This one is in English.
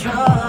try